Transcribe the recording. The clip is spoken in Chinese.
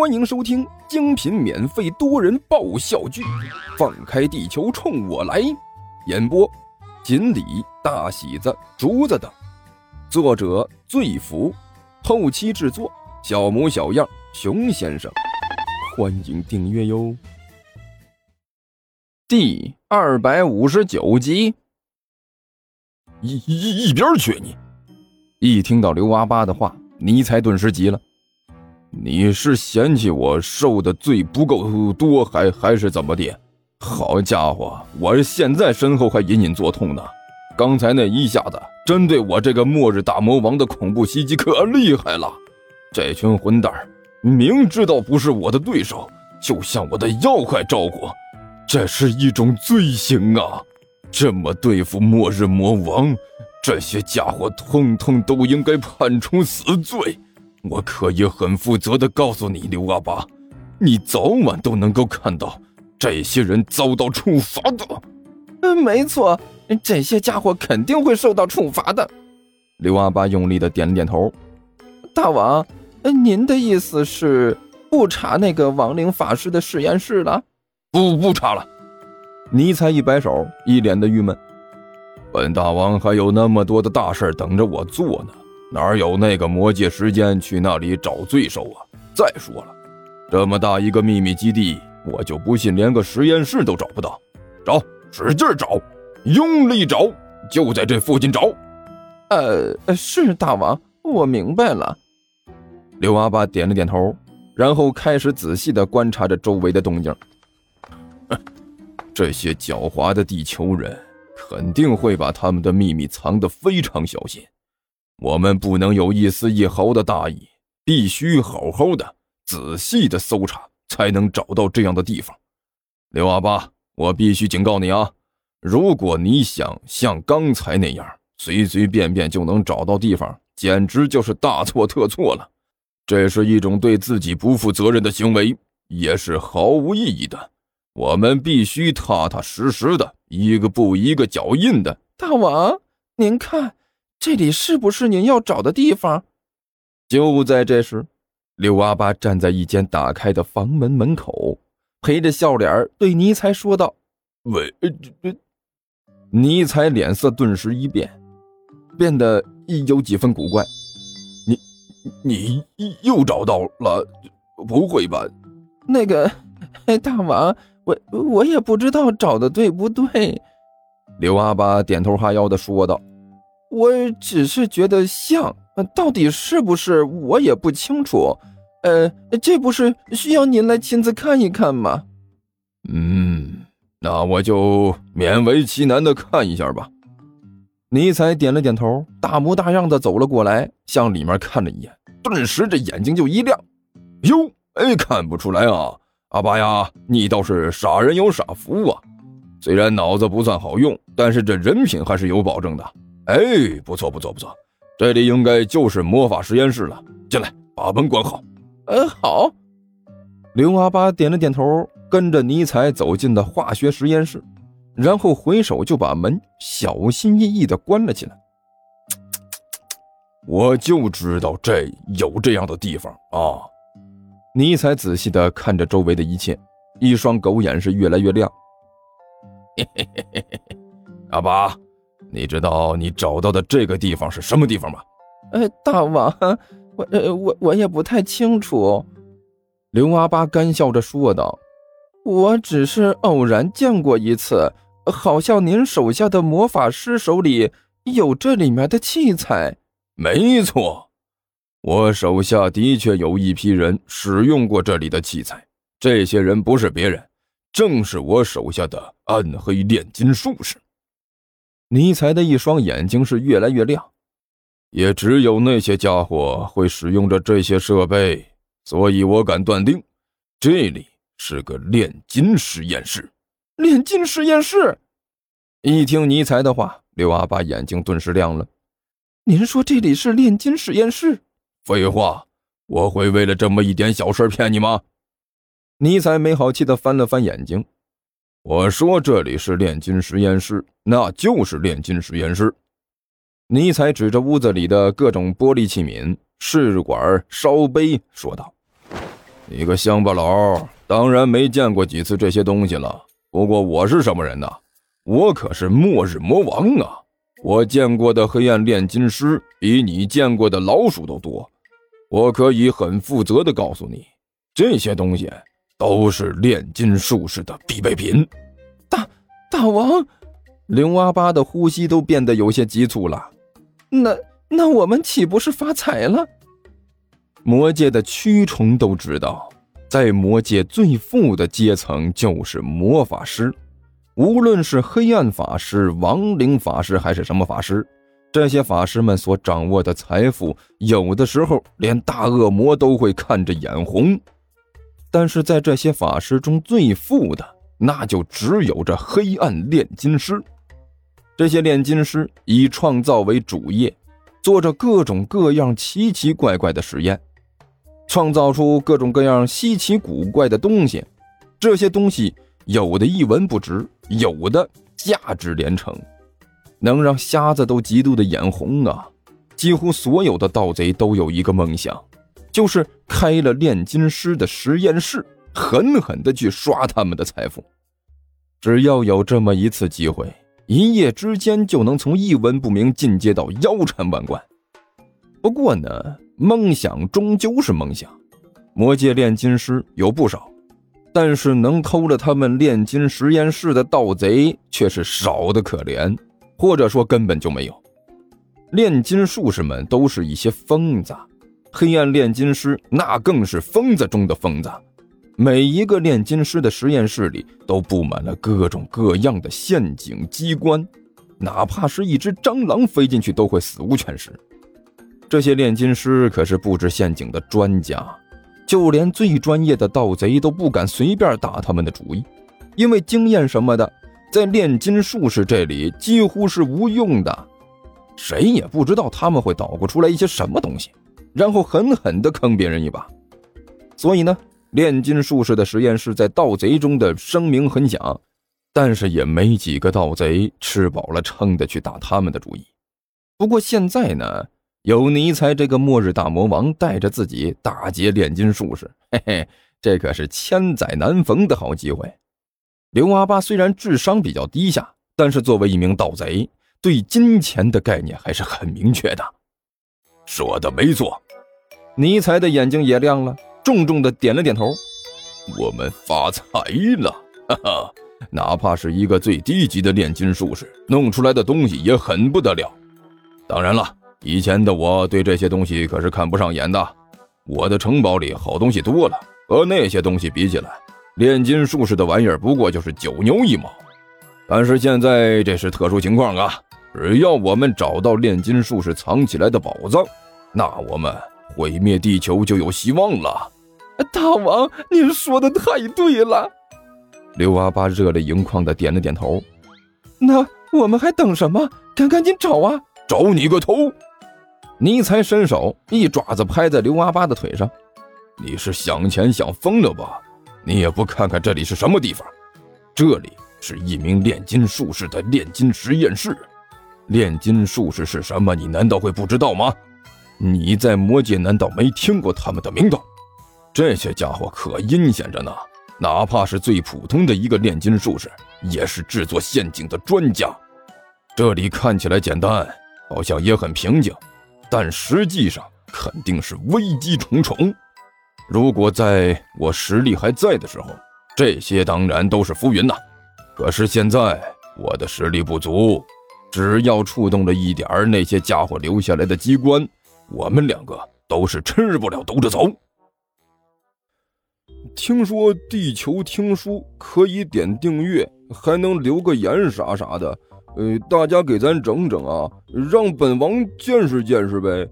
欢迎收听精品免费多人爆笑剧《放开地球冲我来》，演播：锦鲤、大喜子、竹子等，作者：醉福，后期制作：小模小样、熊先生。欢迎订阅哟。第二百五十九集，一一一边去你！一听到刘阿八的话，尼才顿时急了。你是嫌弃我受的罪不够多，还还是怎么的？好家伙，我现在身后还隐隐作痛呢。刚才那一下子针对我这个末日大魔王的恐怖袭击可厉害了。这群混蛋明知道不是我的对手，就向我的要害招呼，这是一种罪行啊！这么对付末日魔王，这些家伙通通都应该判处死罪。我可以很负责的告诉你，刘阿八，你早晚都能够看到这些人遭到处罚的。嗯，没错，这些家伙肯定会受到处罚的。刘阿八用力的点了点头。大王，您的意思是不查那个亡灵法师的实验室了？不，不查了。尼才一摆手，一脸的郁闷。本大王还有那么多的大事等着我做呢。哪有那个魔界时间去那里找罪受啊？再说了，这么大一个秘密基地，我就不信连个实验室都找不到。找，使劲找，用力找，就在这附近找。呃，是大王，我明白了。刘阿八点了点头，然后开始仔细的观察着周围的动静。这些狡猾的地球人肯定会把他们的秘密藏得非常小心。我们不能有一丝一毫的大意，必须好好的、仔细的搜查，才能找到这样的地方。刘阿八，我必须警告你啊！如果你想像刚才那样随随便便就能找到地方，简直就是大错特错了。这是一种对自己不负责任的行为，也是毫无意义的。我们必须踏踏实实的，一个步一个脚印的。大王，您看。这里是不是您要找的地方？就在这时，刘阿八站在一间打开的房门门口，陪着笑脸对尼才说道：“喂，这这……”尼才脸色顿时一变，变得有几分古怪。“你你又找到了？不会吧？”那个大王，我我也不知道找的对不对。”刘阿八点头哈腰的说道。我只是觉得像，到底是不是我也不清楚。呃，这不是需要您来亲自看一看吗？嗯，那我就勉为其难的看一下吧。尼采点了点头，大模大样的走了过来，向里面看了一眼，顿时这眼睛就一亮。哟，哎，看不出来啊，阿巴呀，你倒是傻人有傻福啊。虽然脑子不算好用，但是这人品还是有保证的。哎，不错不错不错，这里应该就是魔法实验室了。进来，把门关好。嗯，好。刘阿八点了点头，跟着尼采走进了化学实验室，然后回手就把门小心翼翼的关了起来。我就知道这有这样的地方啊！尼采仔细的看着周围的一切，一双狗眼是越来越亮。嘿嘿嘿嘿嘿，阿八。你知道你找到的这个地方是什么地方吗？呃，大王，我呃我我也不太清楚。刘阿八干笑着说道：“我只是偶然见过一次，好像您手下的魔法师手里有这里面的器材。”没错，我手下的确有一批人使用过这里的器材。这些人不是别人，正是我手下的暗黑炼金术士。尼才的一双眼睛是越来越亮，也只有那些家伙会使用着这些设备，所以我敢断定，这里是个炼金实验室。炼金实验室！一听尼才的话，刘阿八眼睛顿时亮了。您说这里是炼金实验室？废话，我会为了这么一点小事骗你吗？尼才没好气的翻了翻眼睛。我说这里是炼金实验室，那就是炼金实验室。尼采指着屋子里的各种玻璃器皿、试管、烧杯，说道：“你个乡巴佬，当然没见过几次这些东西了。不过我是什么人呢？我可是末日魔王啊！我见过的黑暗炼金师比你见过的老鼠都多。我可以很负责的告诉你，这些东西都是炼金术士的必备品。大大王，刘阿八的呼吸都变得有些急促了。那那我们岂不是发财了？魔界的蛆虫都知道，在魔界最富的阶层就是魔法师，无论是黑暗法师、亡灵法师还是什么法师，这些法师们所掌握的财富，有的时候连大恶魔都会看着眼红。但是在这些法师中最富的，那就只有这黑暗炼金师。这些炼金师以创造为主业，做着各种各样奇奇怪怪的实验。创造出各种各样稀奇古怪的东西，这些东西有的一文不值，有的价值连城，能让瞎子都嫉妒的眼红啊！几乎所有的盗贼都有一个梦想，就是开了炼金师的实验室，狠狠的去刷他们的财富。只要有这么一次机会，一夜之间就能从一文不名进阶到腰缠万贯。不过呢。梦想终究是梦想，魔界炼金师有不少，但是能偷了他们炼金实验室的盗贼却是少的可怜，或者说根本就没有。炼金术士们都是一些疯子，黑暗炼金师那更是疯子中的疯子。每一个炼金师的实验室里都布满了各种各样的陷阱机关，哪怕是一只蟑螂飞进去都会死无全尸。这些炼金师可是布置陷阱的专家，就连最专业的盗贼都不敢随便打他们的主意，因为经验什么的，在炼金术士这里几乎是无用的，谁也不知道他们会捣鼓出来一些什么东西，然后狠狠地坑别人一把。所以呢，炼金术士的实验室在盗贼中的声名很响，但是也没几个盗贼吃饱了撑的去打他们的主意。不过现在呢？有尼才这个末日大魔王带着自己打劫炼金术士，嘿嘿，这可是千载难逢的好机会。刘阿八虽然智商比较低下，但是作为一名盗贼，对金钱的概念还是很明确的。说的没错，尼才的眼睛也亮了，重重的点了点头。我们发财了，哈哈！哪怕是一个最低级的炼金术士弄出来的东西也很不得了。当然了。以前的我对这些东西可是看不上眼的，我的城堡里好东西多了，和那些东西比起来，炼金术士的玩意儿不过就是九牛一毛。但是现在这是特殊情况啊，只要我们找到炼金术士藏起来的宝藏，那我们毁灭地球就有希望了。大王，您说的太对了。刘阿八热泪盈眶的点了点头。那我们还等什么？赶赶紧找啊！找你个头！尼才伸手一爪子拍在刘阿八的腿上，你是想钱想疯了吧？你也不看看这里是什么地方？这里是一名炼金术士的炼金实验室。炼金术士是什么？你难道会不知道吗？你在魔界难道没听过他们的名头？这些家伙可阴险着呢！哪怕是最普通的一个炼金术士，也是制作陷阱的专家。这里看起来简单，好像也很平静。但实际上肯定是危机重重。如果在我实力还在的时候，这些当然都是浮云呐。可是现在我的实力不足，只要触动了一点儿那些家伙留下来的机关，我们两个都是吃不了兜着走。听说地球听书可以点订阅，还能留个言啥啥的。呃，大家给咱整整啊，让本王见识见识呗。